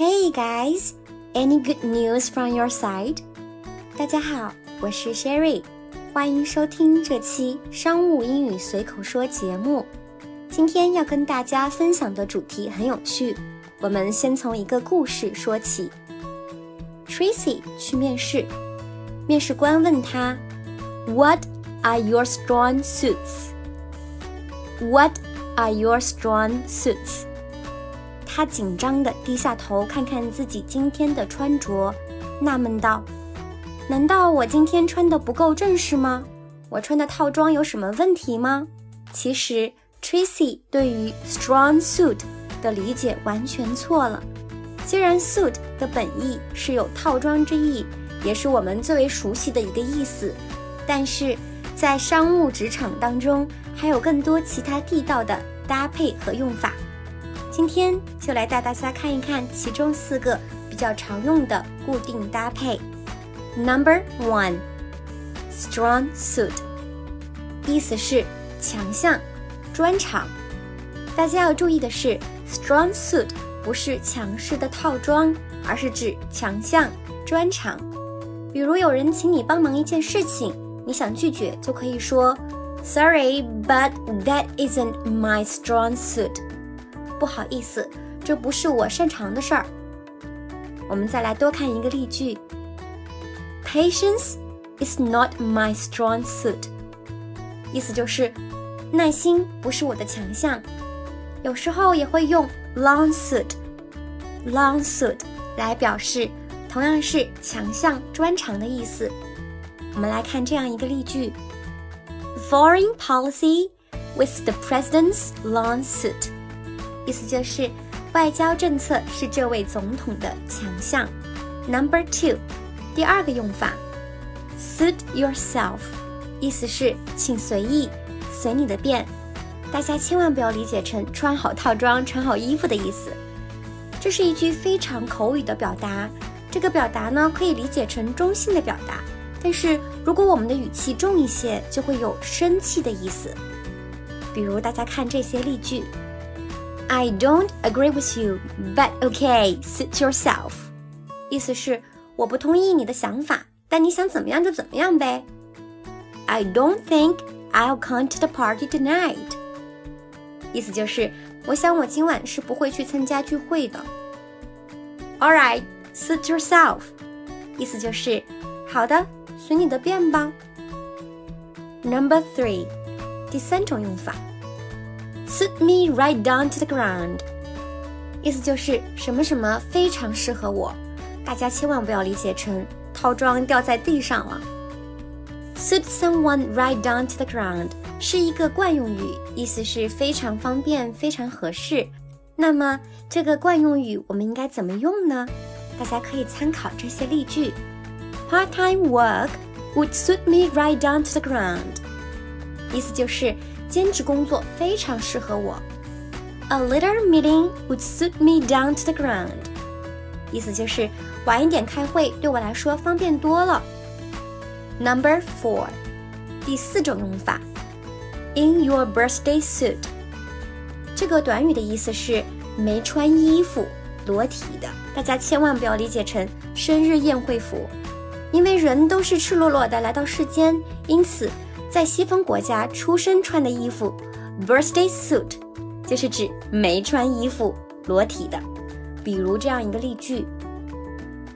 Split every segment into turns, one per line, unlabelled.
Hey guys, any good news from your side? 大家好，我是 Sherry，欢迎收听这期商务英语随口说节目。今天要跟大家分享的主题很有趣，我们先从一个故事说起。Tracy 去面试，面试官问他：“What are your strong suits? What are your strong suits?” 他紧张地低下头看看自己今天的穿着，纳闷道：“难道我今天穿的不够正式吗？我穿的套装有什么问题吗？”其实，Tracy 对于 strong suit 的理解完全错了。虽然 suit 的本意是有套装之意，也是我们最为熟悉的一个意思，但是在商务职场当中，还有更多其他地道的搭配和用法。今天就来带大家看一看其中四个比较常用的固定搭配。Number one，strong suit，意思是强项、专长。大家要注意的是，strong suit 不是强势的套装，而是指强项、专长。比如有人请你帮忙一件事情，你想拒绝，就可以说，Sorry，but that isn't my strong suit。不好意思，这不是我擅长的事儿。我们再来多看一个例句：Patience is not my strong suit。意思就是耐心不是我的强项。有时候也会用 long suit，long suit 来表示同样是强项、专长的意思。我们来看这样一个例句：Foreign policy with the president's long suit。意思就是，外交政策是这位总统的强项。Number two，第二个用法，suit yourself，意思是请随意，随你的便。大家千万不要理解成穿好套装、穿好衣服的意思。这是一句非常口语的表达。这个表达呢，可以理解成中性的表达，但是如果我们的语气重一些，就会有生气的意思。比如大家看这些例句。I don't agree with you, but okay, suit yourself。意思是我不同意你的想法，但你想怎么样就怎么样呗。I don't think I'll come to the party tonight。意思就是我想我今晚是不会去参加聚会的。All right, suit yourself。意思就是好的，随你的便吧。Number three，第三种用法。 Suit me right down to the ground，意思就是什么什么非常适合我。大家千万不要理解成套装掉在地上了。Suit someone right down to the ground 是一个惯用语，意思是非常方便、非常合适。那么这个惯用语我们应该怎么用呢？大家可以参考这些例句：Part-time work would suit me right down to the ground，意思就是。兼职工作非常适合我。A later meeting would suit me down to the ground，意思就是晚一点开会对我来说方便多了。Number four，第四种用法，in your birthday suit。这个短语的意思是没穿衣服、裸体的，大家千万不要理解成生日宴会服，因为人都是赤裸裸的来到世间，因此。在西方国家出生穿的衣服，birthday suit，就是指没穿衣服、裸体的。比如这样一个例句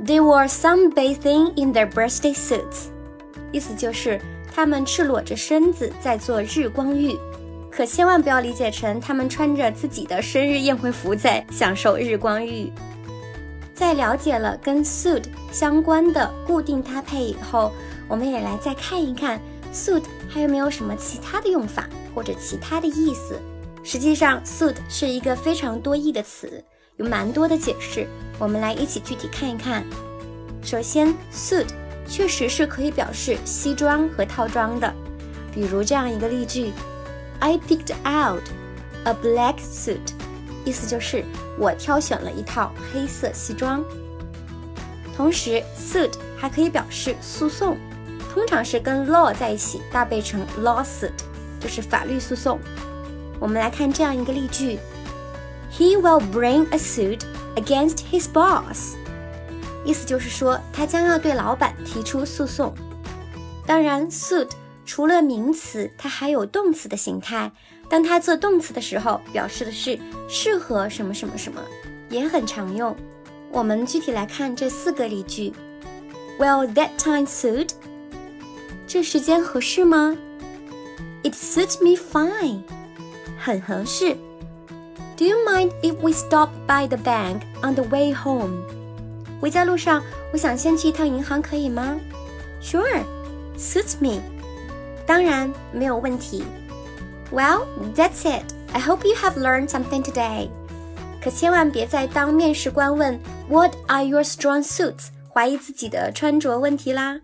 ：They were sunbathing in their birthday suits，意思就是他们赤裸着身子在做日光浴。可千万不要理解成他们穿着自己的生日宴会服在享受日光浴。在了解了跟 suit 相关的固定搭配以后，我们也来再看一看 suit。还有没有什么其他的用法或者其他的意思？实际上，suit 是一个非常多义的词，有蛮多的解释。我们来一起具体看一看。首先，suit 确实是可以表示西装和套装的，比如这样一个例句：I picked out a black suit，意思就是我挑选了一套黑色西装。同时，suit 还可以表示诉讼。通常是跟 law 在一起搭配成 lawsuit，就是法律诉讼。我们来看这样一个例句：He will bring a suit against his boss。意思就是说，他将要对老板提出诉讼。当然，suit 除了名词，它还有动词的形态。当它做动词的时候，表示的是适合什么什么什么，也很常用。我们具体来看这四个例句。Will that time suit？这时间合适吗？It suits me fine。很合适。Do you mind if we stop by the bank on the way home？回家路上，我想先去一趟银行，可以吗？Sure，suits me。当然，没有问题。Well, that's it. I hope you have learned something today. 可千万别再当面试官问 What are your strong suits？怀疑自己的穿着问题啦。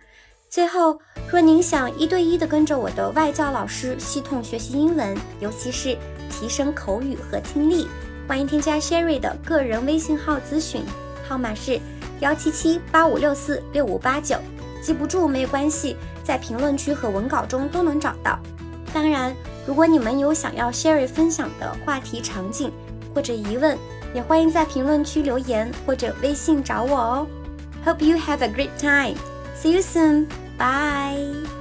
最后，若您想一对一的跟着我的外教老师系统学习英文，尤其是提升口语和听力，欢迎添加 Sherry 的个人微信号咨询，号码是幺七七八五六四六五八九。记不住没关系，在评论区和文稿中都能找到。当然。如果你们有想要 Sherry 分享的话题、场景或者疑问，也欢迎在评论区留言或者微信找我哦。Hope you have a great time. See you soon. Bye.